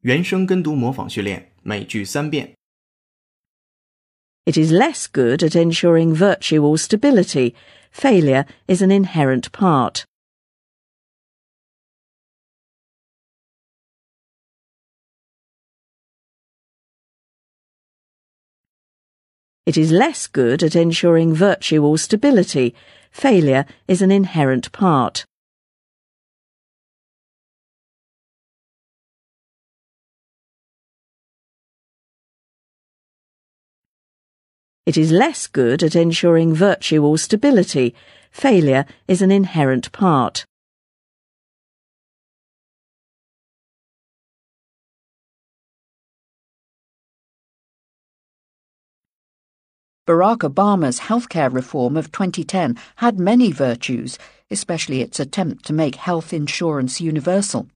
原声跟读模仿训练，每句三遍。 It is less good at ensuring virtue or stability. Failure is an inherent part. It is less good at ensuring virtue or stability. Failure is an inherent part. It is less good at ensuring virtue or stability. Failure is an inherent part. Barack Obama's healthcare reform of 2010 had many virtues, especially its attempt to make health insurance universal.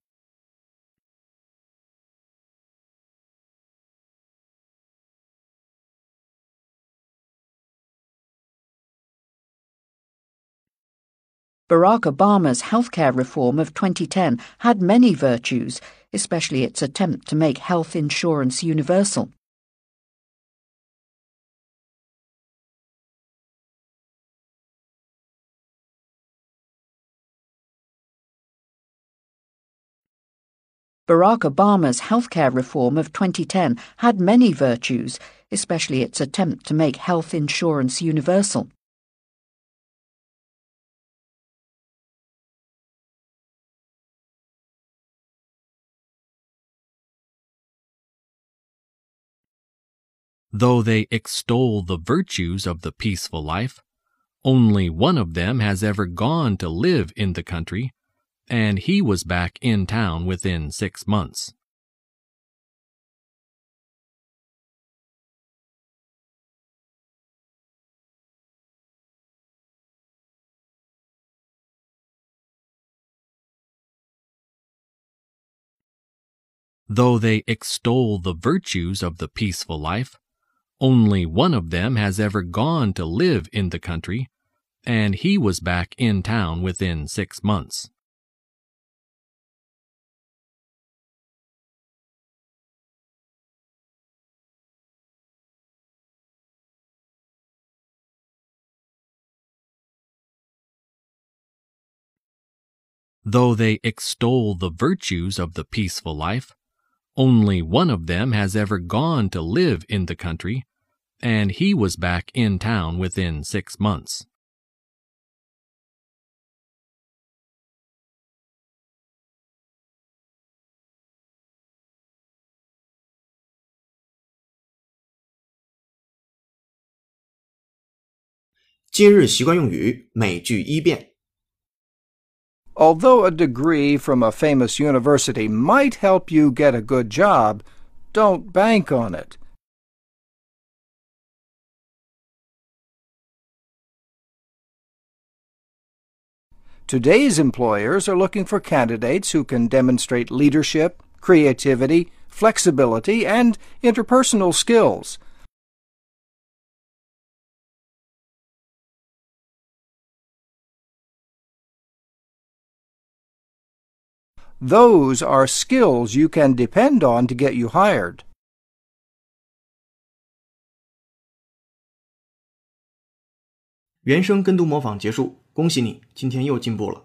Barack Obama's healthcare reform of 2010 had many virtues, especially its attempt to make health insurance universal. Barack Obama's healthcare reform of 2010 had many virtues, especially its attempt to make health insurance universal. Though they extol the virtues of the peaceful life, only one of them has ever gone to live in the country, and he was back in town within six months. Though they extol the virtues of the peaceful life, only one of them has ever gone to live in the country, and he was back in town within six months. Though they extol the virtues of the peaceful life, only one of them has ever gone to live in the country, and he was back in town within six months. Although a degree from a famous university might help you get a good job, don't bank on it. Today's employers are looking for candidates who can demonstrate leadership, creativity, flexibility, and interpersonal skills. Those are skills you can depend on to get you hired. 恭喜你今天又进步了。